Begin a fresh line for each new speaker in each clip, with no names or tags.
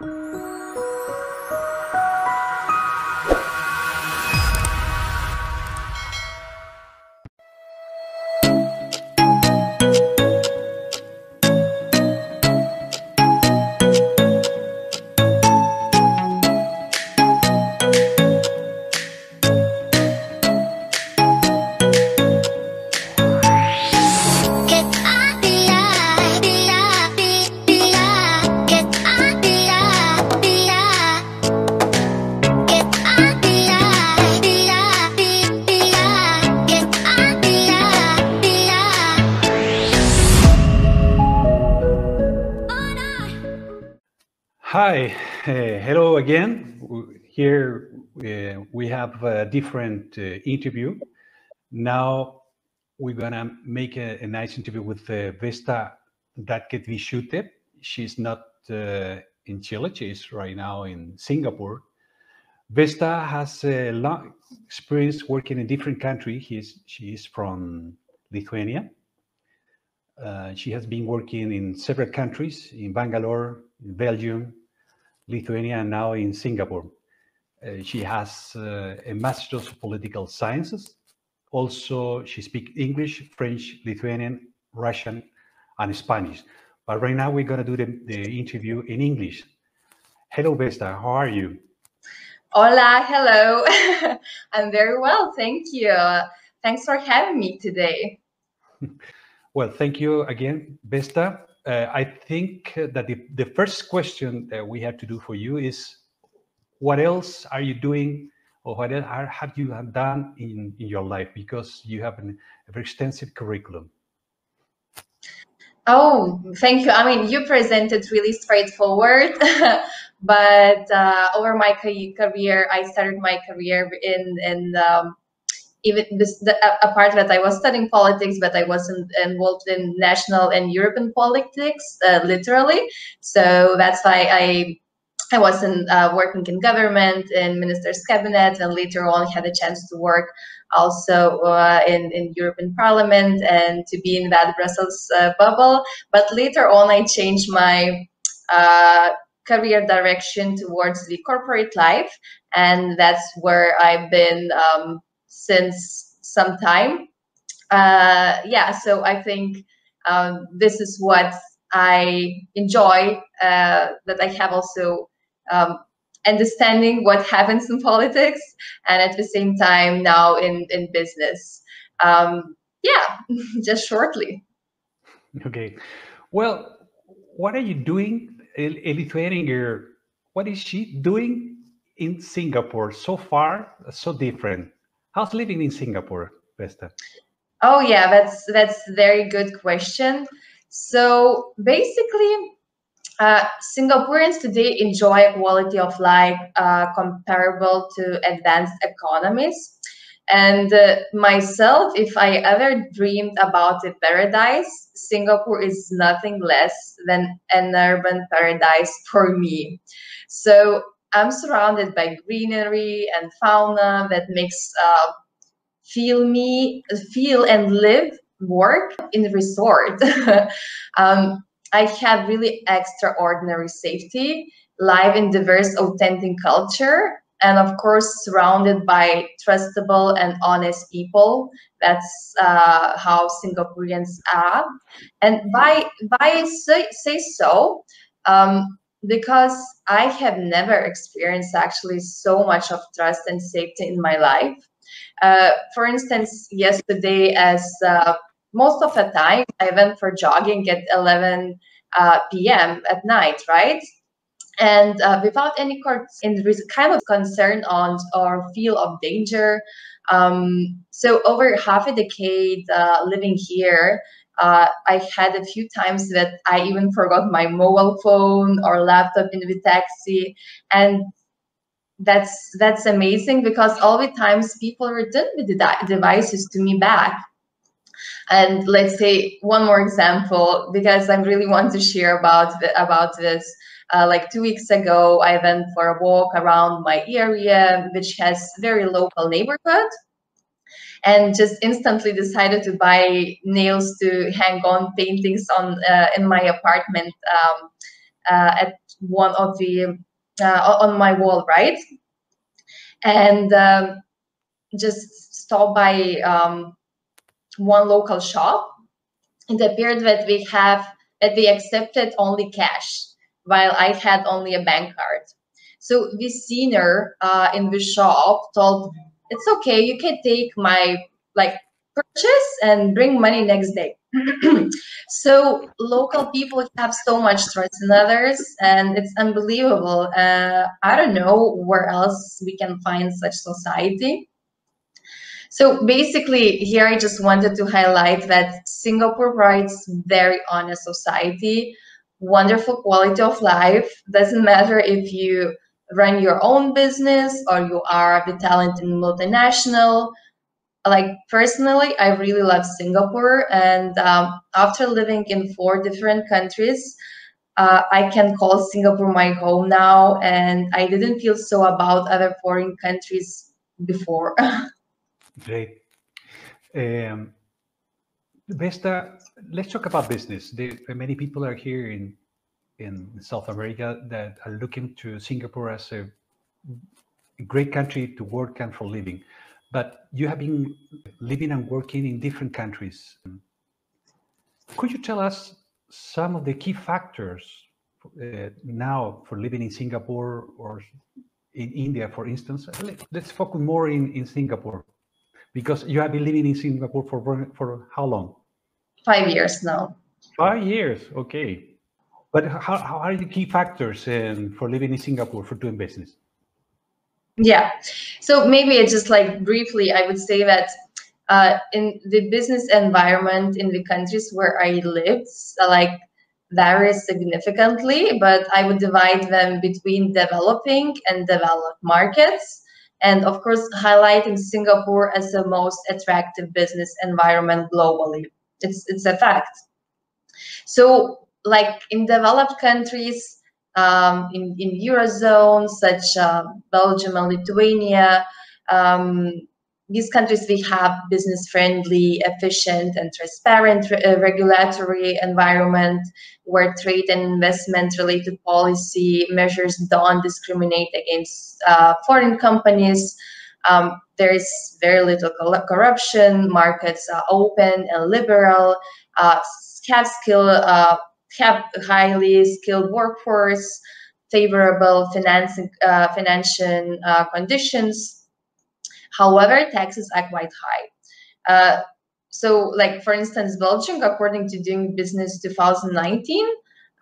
Hi, Here uh, we have a different uh, interview. Now we're gonna make a, a nice interview with uh, Vesta Ratketvishute. She's not uh, in Chile, she's right now in Singapore. Vesta has a long experience working in different countries. She is from Lithuania. Uh, she has been working in several countries, in Bangalore, Belgium, Lithuania, and now in Singapore. Uh, she has uh, a Master's of Political Sciences. Also, she speaks English, French, Lithuanian, Russian, and Spanish. But right now, we're going to do the, the interview in English. Hello, Vesta. How are you?
Hola, hello. I'm very well, thank you. Thanks for having me today.
well, thank you again, Vesta uh, I think that the, the first question that we have to do for you is what else are you doing or what are, have you done in, in your life? Because you have an, a very extensive curriculum.
Oh thank you. I mean you presented really straightforward but uh, over my career i started my career in in um, even this the, a part that I was studying politics, but I wasn't involved in national and European politics, uh, literally. So that's why I I wasn't uh, working in government, in minister's cabinet, and later on had a chance to work also uh, in, in European Parliament and to be in that Brussels uh, bubble. But later on, I changed my uh, career direction towards the corporate life, and that's where I've been um, since some time. Uh, yeah, so I think um, this is what I enjoy, uh, that I have also um, understanding what happens in politics and at the same time now in, in business. Um, yeah, just shortly.
Okay. Well, what are you doing, Lithuania? What is she doing in Singapore so far? So different. How's living in Singapore, Vesta?
Oh yeah, that's that's very good question. So basically, uh, Singaporeans today enjoy a quality of life uh, comparable to advanced economies. And uh, myself, if I ever dreamed about a paradise, Singapore is nothing less than an urban paradise for me. So I'm surrounded by greenery and fauna that makes uh, feel me feel and live work in the resort. um, I have really extraordinary safety, live in diverse, authentic culture, and of course surrounded by trustable and honest people. That's uh, how Singaporeans are, and by by say, say so. Um, because I have never experienced actually so much of trust and safety in my life. Uh, for instance, yesterday, as uh, most of the time, I went for jogging at 11 uh, p.m. at night, right? And uh, without any kind of concern on or feel of danger. Um, so over half a decade uh, living here, uh, I had a few times that I even forgot my mobile phone or laptop in the taxi, and that's that's amazing because all the times people return the devices to me back. And let's say one more example because I really want to share about about this. Uh, like two weeks ago, I went for a walk around my area, which has very local neighborhood and just instantly decided to buy nails to hang on paintings on uh, in my apartment um, uh, at one of the uh, on my wall, right? And um, just stop by um, one local shop. It appeared that we have that they accepted only cash, while I had only a bank card. So this senior uh, in the shop told, "It's okay, you can take my like purchase and bring money next day." so local people have so much trust in others, and it's unbelievable. Uh, I don't know where else we can find such society. So basically, here I just wanted to highlight that Singapore provides very honest society, wonderful quality of life. Doesn't matter if you run your own business or you are the talent in multinational. Like personally, I really love Singapore, and um, after living in four different countries, uh, I can call Singapore my home now, and I didn't feel so about other foreign countries before.
Great. Um, Vesta, let's talk about business. There, many people are here in in South America that are looking to Singapore as a great country to work and for living. But you have been living and working in different countries. Could you tell us some of the key factors uh, now for living in Singapore or in India, for instance? Let's focus more in, in Singapore. Because you have been living in Singapore for for how long?
Five years now.
Five years, okay. But how, how are the key factors in, for living in Singapore for doing business?
Yeah, so maybe it's just like briefly, I would say that uh, in the business environment in the countries where I lived, like varies significantly, but I would divide them between developing and developed markets and of course highlighting Singapore as the most attractive business environment globally. It's it's a fact. So like in developed countries um, in in eurozone such uh, Belgium and Lithuania. Um, these countries we have business friendly efficient and transparent uh, regulatory environment where trade and investment related policy measures don't discriminate against uh, foreign companies. Um, there is very little corruption. Markets are open and liberal. Uh, have skill uh, have highly skilled workforce favorable financing uh, financial uh, conditions However, taxes are quite high. Uh, so, like for instance, Belgium, according to Doing Business 2019,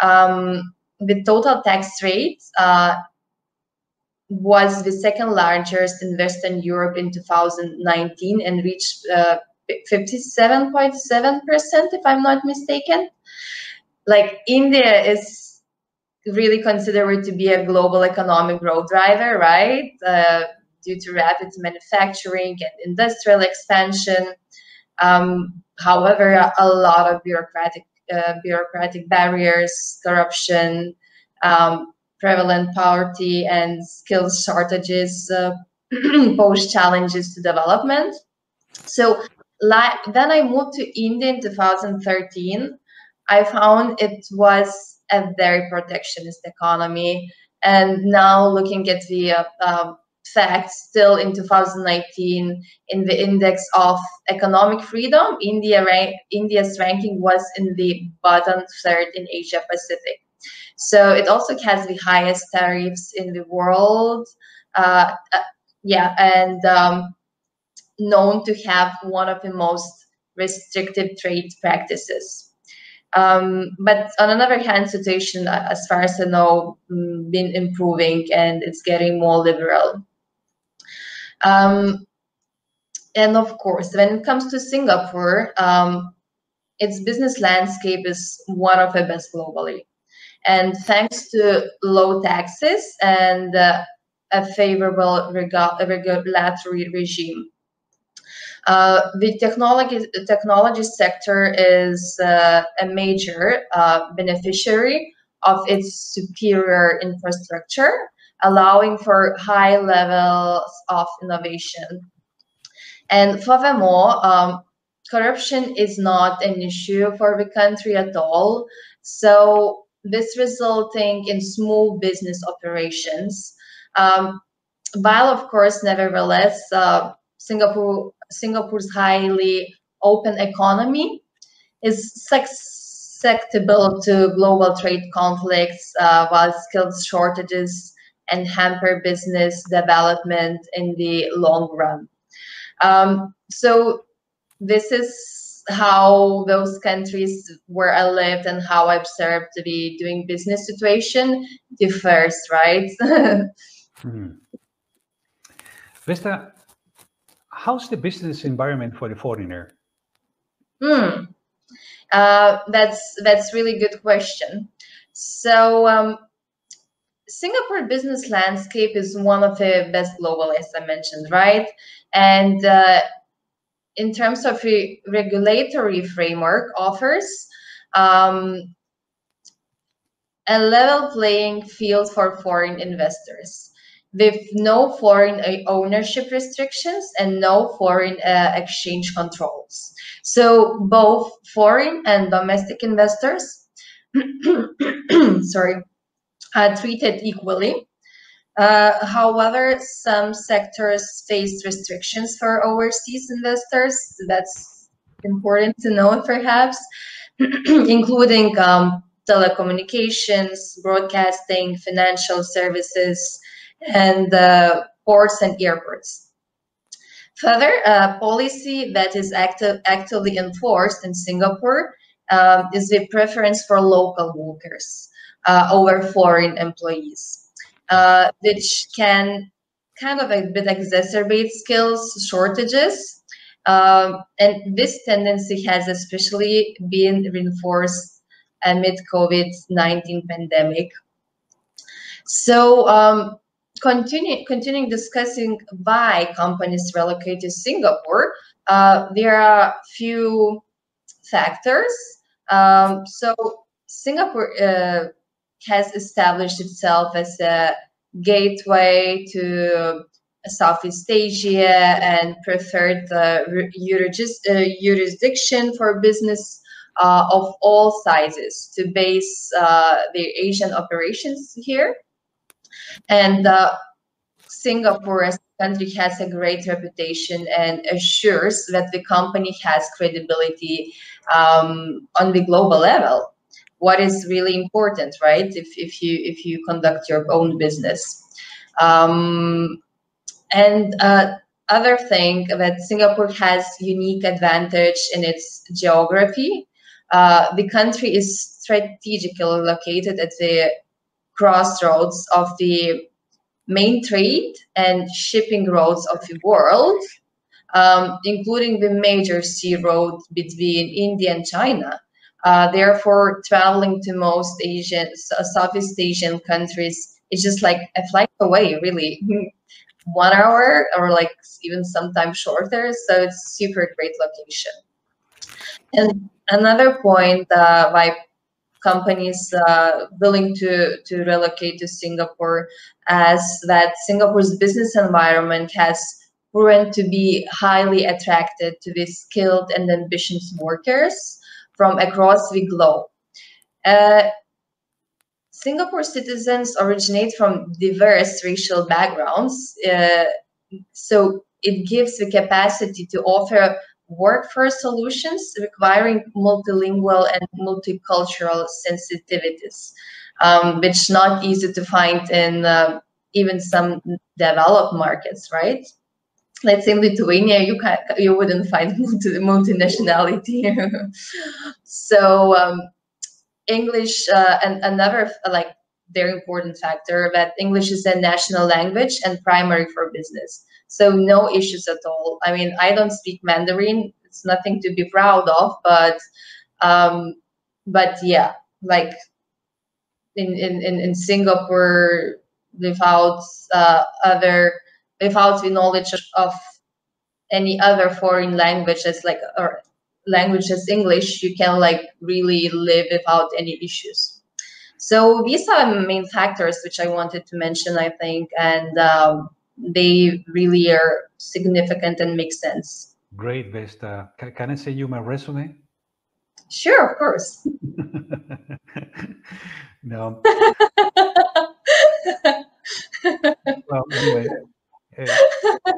um, the total tax rate uh, was the second largest in Western Europe in 2019 and reached 57.7%, uh, if I'm not mistaken. Like India is really considered to be a global economic growth driver, right? Uh, due to rapid manufacturing and industrial expansion. Um, however, a, lot of bureaucratic uh, bureaucratic barriers, corruption, um, prevalent poverty, and skills shortages uh, pose challenges to development. So, like, then I moved to India in 2013. I found it was a very protectionist economy, and now looking at the uh, um, fact, still in 2019, in the index of economic freedom, India rank, India's ranking was in the bottom third in Asia Pacific. So it also has the highest tariffs in the world. Uh, uh, yeah, and um, known to have one of the most restrictive trade practices. Um, but on another hand, situation, uh, as far as I know, mm, been improving and it's getting more liberal. Um, and of course, when it comes to Singapore, um, its business landscape is one of the best globally. And thanks to low taxes and uh, a favorable regulatory regime. Uh, the technology technology sector is uh, a major uh, beneficiary of its superior infrastructure allowing for high levels of innovation. And furthermore, um, corruption is not an issue for the country at all. So this resulting in small business operations. Um, while, of course, nevertheless, uh, Singapore Singapore's highly open economy is susceptible to global trade conflicts, uh, while skills shortages and hamper business development in the long run. Um, so this is how those countries where I lived and how I observed the doing business situation differs, right? hmm.
Vesta, how's the business environment for the foreigner?
Hmm. Uh, that's that's really good question. So um, Singapore business landscape is one of the best global, as I mentioned, right? And uh, in terms of a regulatory framework, offers um, a level playing field for foreign investors with no foreign ownership restrictions and no foreign uh, exchange controls. So both foreign and domestic investors, sorry, are treated equally. Uh, however, some sectors face restrictions for overseas investors. That's important to know, perhaps, including um, telecommunications, broadcasting, financial services, and uh, ports and airports. Further, uh, policy that is active, actively enforced in Singapore um, is the preference for local workers uh, over foreign employees, uh, which can kind of a bit exacerbate skills shortages. Um, and this tendency has especially been reinforced amid COVID-19 pandemic. So um, continue, continuing discussing why companies relocate to Singapore, uh, there are a few factors. Um, so Singapore uh, has established itself as a gateway to Southeast Asia and preferred uh, jurisdiction for business uh, of all sizes to base uh, their Asian operations here. And uh, Singapore as a country has a great reputation and assures that the company has credibility um, on the global level what is really important, right? If, if you if you conduct your own business. Um, and uh, other thing that Singapore has unique advantage in its geography. Uh, the country is strategically located at the crossroads of the main trade and shipping roads of the world, um, including the major sea road between India and China. Uh, therefore, traveling to most Asian, Southeast Asian countries is just like a flight away, really. One hour or like even sometimes shorter. So it's super great location. And another point uh, why companies uh, willing to, to relocate to Singapore as that Singapore's business environment has proven to be highly attracted to the skilled and ambitious workers from across the globe. Uh, Singapore citizens originate from diverse racial backgrounds, uh, so it gives the capacity to offer workforce solutions requiring multilingual and multicultural sensitivities, um, which not easy to find in uh, even some developed markets, right? Let's say Lithuania, you can you wouldn't find multi multinationality. so um, English uh, and another like very important factor that English is a national language and primary for business. So no issues at all. I mean, I don't speak Mandarin. It's nothing to be proud of, but um, but yeah, like in in in, Singapore, without uh, other without the knowledge of any other foreign languages like or languages English, you can like really live without any issues. So these are the main factors which I wanted to mention, I think, and um, they really are significant and make sense.
Great, Vesta. Can, can I send you my resume?
Sure, of course.
no. well, anyway, uh,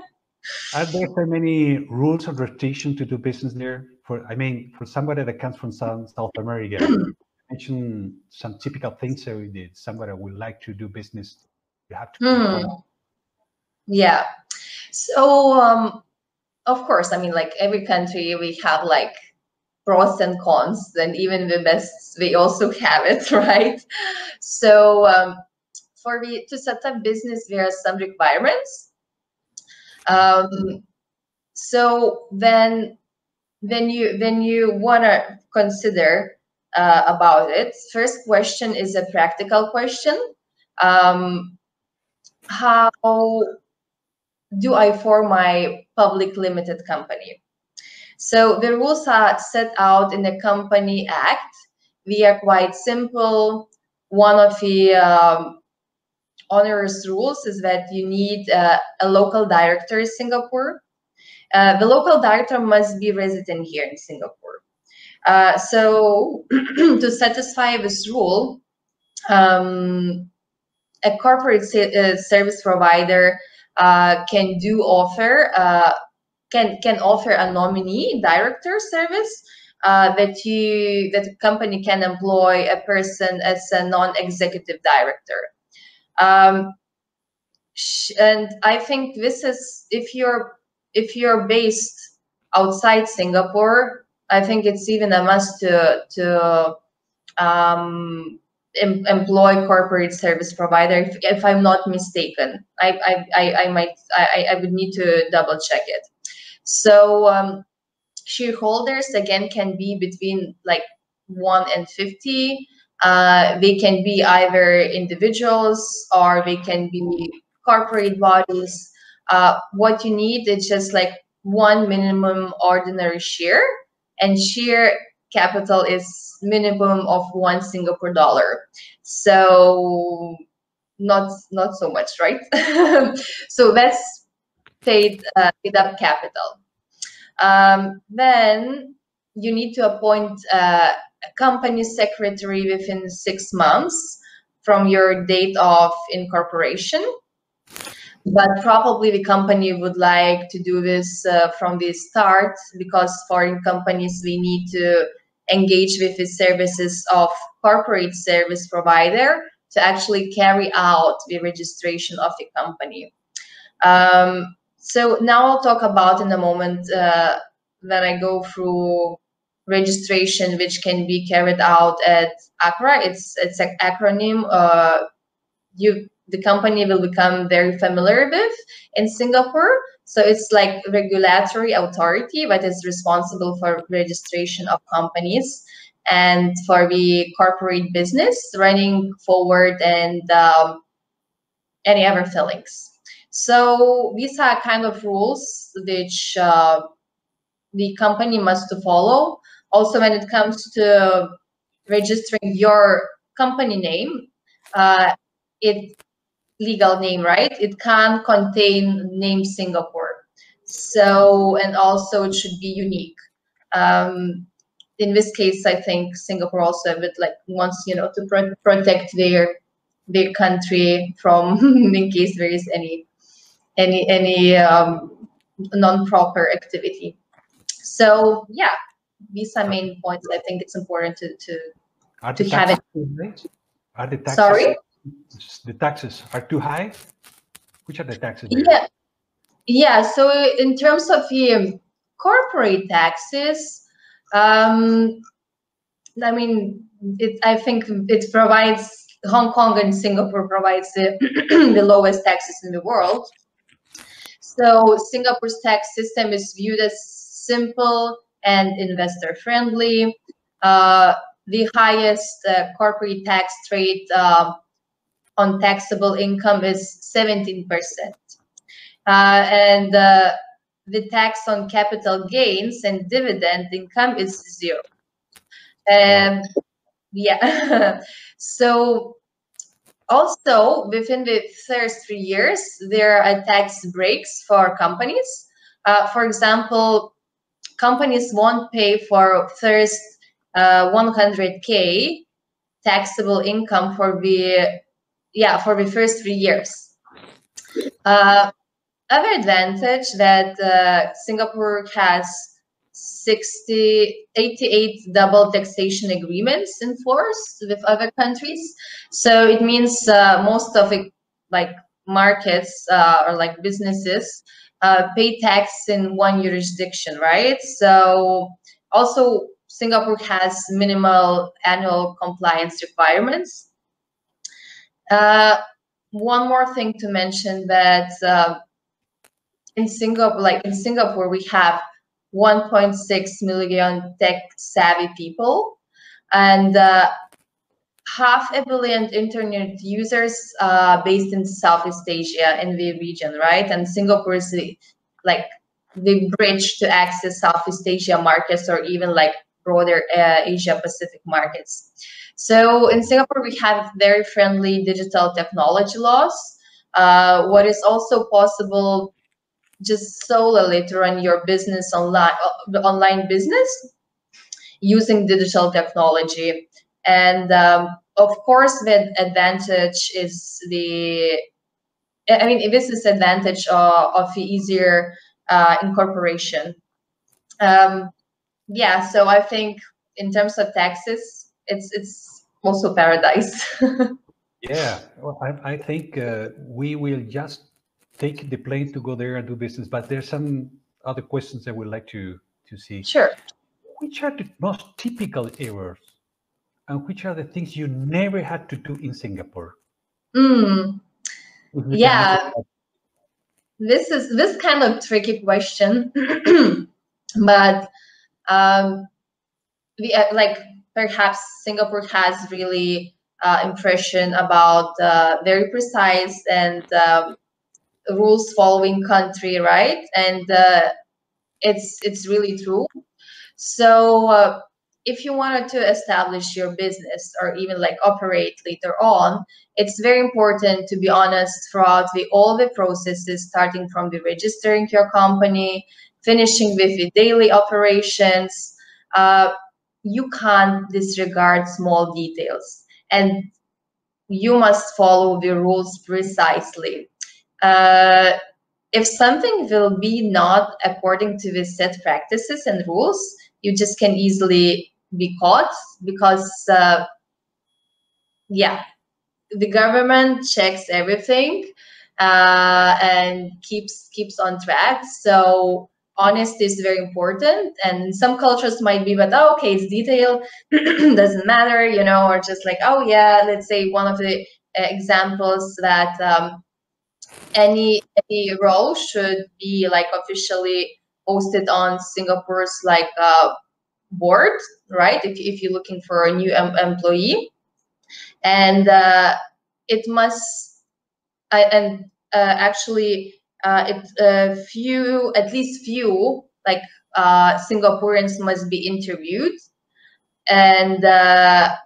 are there so many rules of rotation to do business there? For I mean, for somebody that comes from South, South America, mention some typical things. So did. somebody would like to do business, you have to.
Hmm. Yeah. So, um, of course, I mean, like every country, we have like pros and cons, and even the best, we also have it, right? So, um, for me to set up business, there are some requirements. Um, so then, then you then you want to consider uh, about it. First question is a practical question. Um, how do I form my public limited company? So the rules are set out in the Company Act. We are quite simple. One of the um, onerous rules is that you need uh, a local director in Singapore. Uh, the local director must be resident here in Singapore. Uh, so to satisfy this rule, um, a corporate uh, service provider uh, can do offer uh, can can offer a nominee director service uh, that you that a company can employ a person as a non-executive director. Um, and I think this is if you're if you're based outside Singapore, I think it's even a must to to um, em employ corporate service provider if, if i'm not mistaken. I, I i might i i would need to double check it. So um shareholders again can be between like 1 and 50 uh, they can be either individuals or they can be corporate bodies uh, what you need is just like one minimum ordinary share and share capital is minimum of one Singapore dollar. So not not so much, right? so that's paid uh, paid up capital. Um, then you need to appoint uh, company secretary within six months from your date of incorporation. But probably the company would like to do this uh, from the start because foreign companies we need to engage with the services of corporate service provider to actually carry out the registration of the company. Um, so now I'll talk about in a moment uh, when I go through registration, which can be carried out at ACRA. It's it's an acronym. Uh, you the company will become very familiar with in Singapore. So it's like regulatory authority that is responsible for registration of companies and for the corporate business running forward and um, any other fillings. So these are kind of rules which uh, the company must to follow. Also, when it comes to registering your company name, uh, it legal name, right? It can contain name Singapore. So, and also it should be unique. Um, in this case, I think Singapore also a bit like wants, you know, to pro protect their their country from in case there is any any any um, non-proper activity. So yeah, these are main points. I think it's important to to, to have it.
Are the taxes
Sorry?
the taxes are too high? Which are the taxes?
There? Yeah, yeah. So in terms of the corporate taxes, um, I mean, it, I think it provides Hong Kong and Singapore provides the, the lowest taxes in the world. So Singapore's tax system is viewed as simple and investor friendly. Uh, the highest uh, corporate tax rate uh, on taxable income is 17%. Uh, and uh, the tax on capital gains and dividend income is zero. Um, yeah. so also within the first three years, there are tax breaks for companies. Uh, for example, companies won't pay for first uh, 100k taxable income for the yeah for the first three years. Uh, other advantage that uh, Singapore has 60, 88 double taxation agreements in force with other countries. So it means uh, most of it, like markets uh, or like businesses, uh, pay tax in one jurisdiction, right? So also Singapore has minimal annual compliance requirements. Uh, one more thing to mention that uh, in Singapore, like in Singapore, we have 1.6 million tech savvy people and uh, half a billion internet users uh, based in Southeast Asia in the region, right? And Singapore is the, like the bridge to access Southeast Asia markets or even like broader uh, Asia Pacific markets. So in Singapore, we have very friendly digital technology laws. Uh, what is also possible just solely to run your business online, uh, online business using digital technology. And um, of course, the advantage is the, I mean, this is advantage of, of the easier uh, incorporation. Um, yeah, so I think in terms of taxes, it's it's also paradise.
yeah, well, I, I think uh, we will just take the plane to go there and do business. But there's some other questions that we'd like to to see.
Sure.
Which are the most typical errors, and which are the things you never had to do in Singapore?
Mm. Yeah. This is this kind of tricky question, but um, we uh, like perhaps Singapore has really uh, impression about uh, very precise and um, rules following country, right? And uh, it's it's really true. So uh, if you wanted to establish your business or even like operate later on, it's very important to be honest throughout the all the processes, starting from the registering your company, finishing with the daily operations. Uh, you can't disregard small details and you must follow the rules precisely uh, if something will be not according to the set practices and rules, you just can easily be caught because, uh, yeah, the government checks everything uh, and keeps keeps on track. So honesty is very important. And some cultures might be, but oh, okay, it's detail, doesn't matter, you know, or just like, oh yeah, let's say one of the examples that um, any any role should be like officially posted on Singapore's like uh, board, right? If if you're looking for a new em employee, and uh, it must uh, and uh, actually uh, it few at least few like uh, Singaporeans must be interviewed, and uh,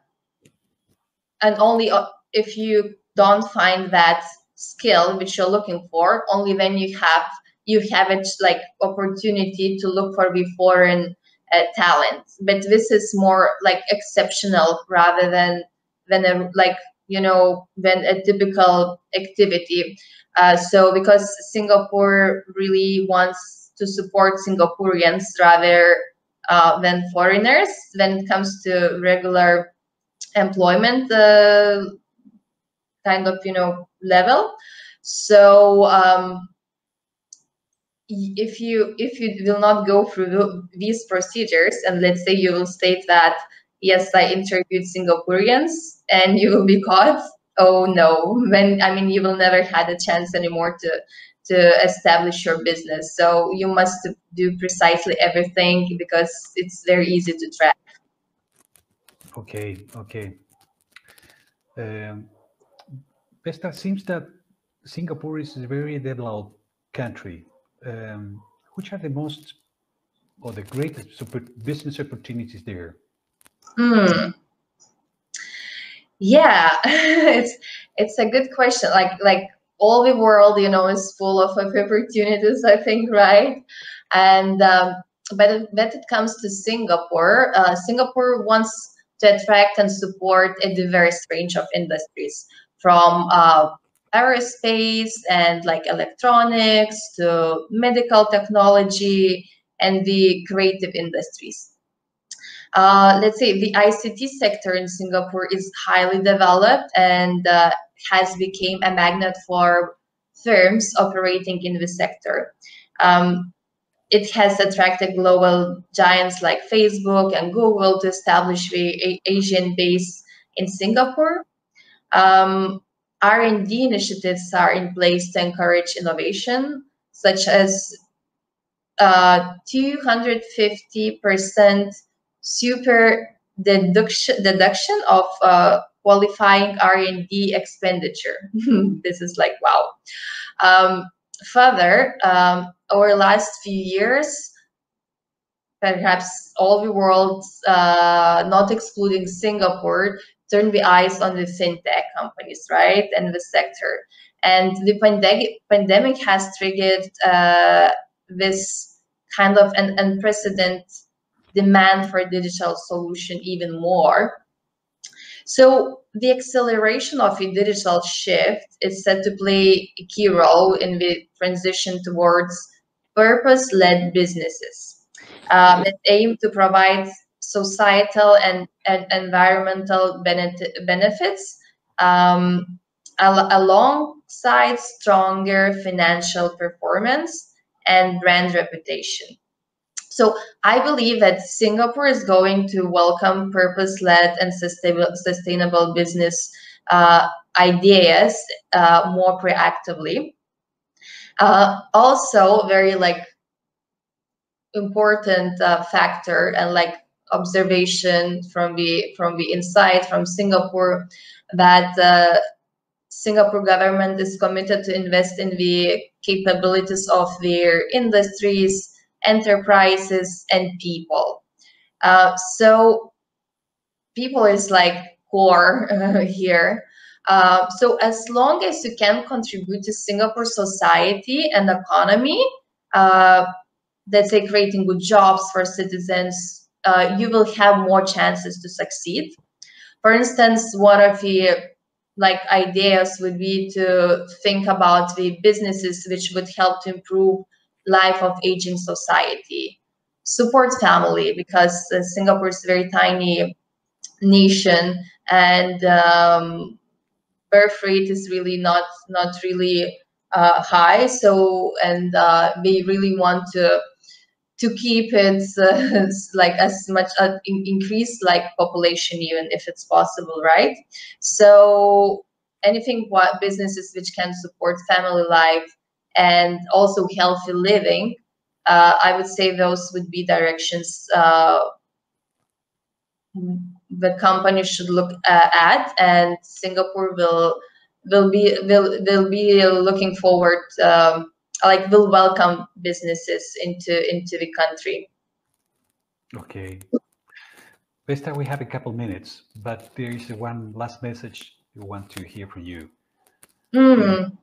and only if you don't find that skill which you're looking for only then you have you have it like opportunity to look for the foreign uh, talent. But this is more like exceptional rather than than a like you know than a typical activity. Uh, so because singapore really wants to support singaporeans rather uh, than foreigners when it comes to regular employment uh, kind of you know level. So um, if you if you will not go through these procedures and let's say you will state that yes i interviewed singaporeans and you will be caught oh no. When i mean you will never had a chance anymore to to establish your business. So you must do precisely everything because it's very easy to track.
Okay okay. Um, Vesta, seems that Singapore is a very developed country. Um, which are the most or the greatest business opportunities there?
Hmm. Yeah, it's it's a good question. Like like all the world, you know, is full of opportunities. I think, right? And um, but when it comes to Singapore, uh, Singapore wants to attract and support a diverse range of industries from uh, aerospace and like electronics to medical technology and the creative industries. Uh, let's say the ICT sector in Singapore is highly developed and uh, has become a magnet for firms operating in the sector. Um, it has attracted global giants like Facebook and Google to establish the Asian base in Singapore. Um, R&D initiatives are in place to encourage innovation, such as uh, 250% super deduction, deduction of uh, qualifying R&D expenditure. this is like, wow. Um, further, um, over last few years, perhaps all the world, uh, not excluding Singapore, turned the eyes on the fintech companies, right, and the sector. And the pandemic pandemic has triggered uh, this kind of an unprecedented demand for digital solution even more. So the acceleration of a digital shift is set to play a key role in the transition towards purpose-led businesses. Um, it aims to provide societal and, and environmental benefit, benefits um, al alongside stronger financial performance and brand reputation. So I believe that Singapore is going to welcome purpose-led and sustainable, sustainable business uh, ideas uh, more proactively. Uh, also, very like important uh, factor and like observation from the from the inside from Singapore that uh, Singapore government is committed to invest in the capabilities of their industries enterprises, and people. Uh, so people is like core uh, here. Uh, so as long as you can contribute to Singapore society and economy, uh, let's say creating good jobs for citizens, uh, you will have more chances to succeed. For instance, one of the like ideas would be to think about the businesses which would help to improve life of aging society support family because uh, singapore is a very tiny nation and um, birth rate is really not not really uh, high so and uh, really want to to keep it uh, like as much uh, in, increase like population even if it's possible right? So anything what businesses which can support family life and also healthy living, uh, I would say those would be directions uh, the company should look uh, at, and Singapore will will be will will be looking forward, um, like will welcome businesses into into the country.
Okay. Vesta, we have a couple minutes, but there is one last message we want to hear from you.
Mm.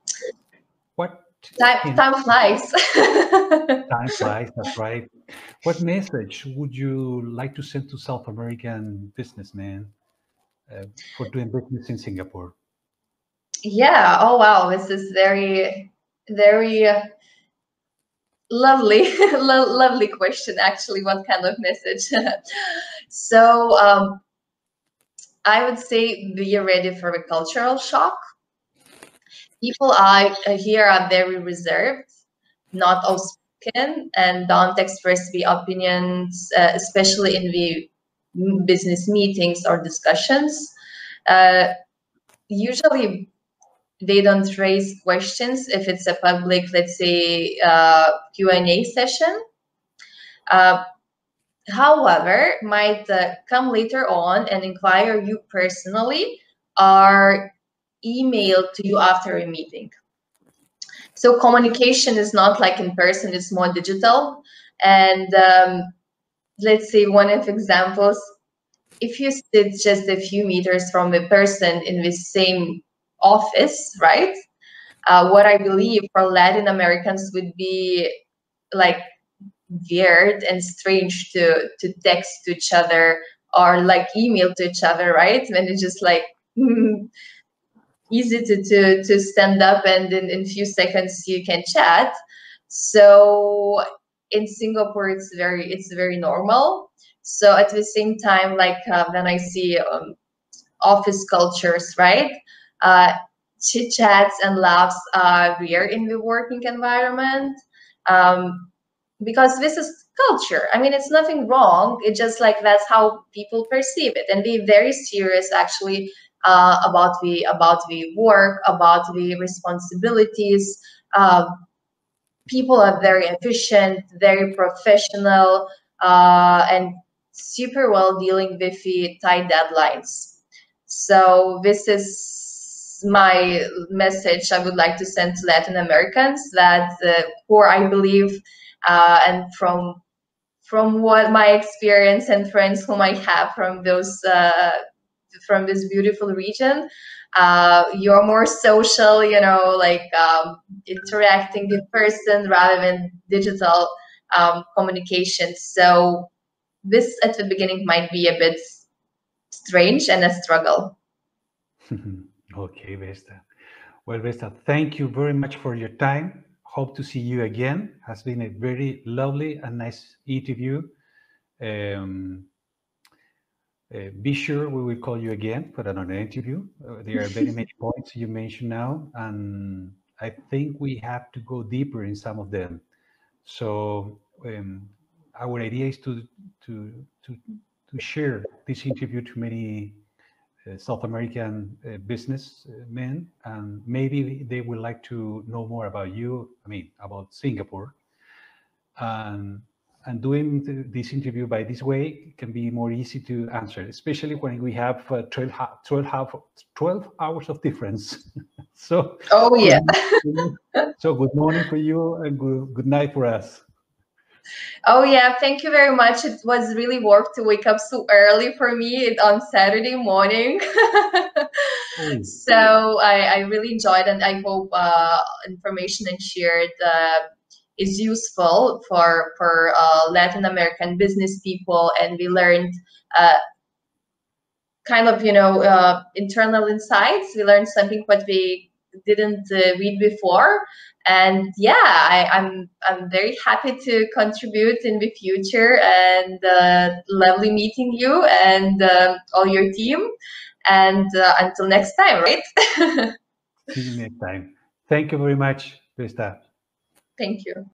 What
Time, time flies.
time flies, that's right. What message would you like to send to South American businessmen uh, for doing business in Singapore?
Yeah, oh wow, this is very, very uh, lovely, lo lovely question actually. What kind of message? so, um, I would say be ready for a cultural shock people are uh, here are very reserved, not outspoken, and don't express the opinions, uh, especially in the business meetings or discussions. Uh, usually, they don't raise questions if it's a public, let's say, uh, Q and A session. Uh, however, might uh, come later on and inquire you personally or email to you after a meeting. So communication is not like in person, it's more digital. And um, let's say one of examples, if you sit just a few meters from a person in the same office, right? Uh, what I believe for Latin Americans would be like weird and strange to to text to each other or like email to each other, right? When it's just like easy to, to to stand up and in, in few seconds you can chat. So in Singapore, it's very it's very normal. So at the same time, like uh, when I see um, office cultures, right? Uh, chit chats and laughs are rare in the working environment um, because this is culture. I mean, it's nothing wrong. It's just like that's how people perceive it, and be very serious actually uh, about the about the work, about the responsibilities. Uh, people are very efficient, very professional, uh, and super well dealing with the tight deadlines. So this is my message I would like to send to Latin Americans that uh, who I believe uh, and from from what my experience and friends whom I have from those uh, from this beautiful region, uh, you're more social, you know, like um, interacting with person rather than digital um, communication. So this at the beginning might be a bit strange and a struggle.
okay, Vesta. Well, Vesta, thank you very much for your time. Hope to see you again. Has been a very lovely and nice interview. Um, uh, be sure we will call you again for another interview. Uh, there are very many points you mentioned now, and I think we have to go deeper in some of them. So um, our idea is to to to to share this interview to many South American uh, businessmen, and maybe they would like to know more about you. I mean, about Singapore, and and doing the, this interview by this way can be more easy to answer, especially when we have uh, 12, 12, half, 12 hours of difference. so,
oh yeah.
so good morning for you and good, good night for us.
Oh yeah, thank you very much. It was really work to wake up so early for me on Saturday morning. mm. So I, I, really enjoyed and I hope uh, information and shared uh, is useful for for uh, Latin American business people, and we learned uh, kind of you know uh, internal insights. We learned something what we didn't uh, read before, and yeah, I, am I'm, I'm very happy to contribute in the future. And uh, lovely meeting you and uh, all your team. And until next time, right?
See you next time. Thank you very much, Vesta.
Thank you.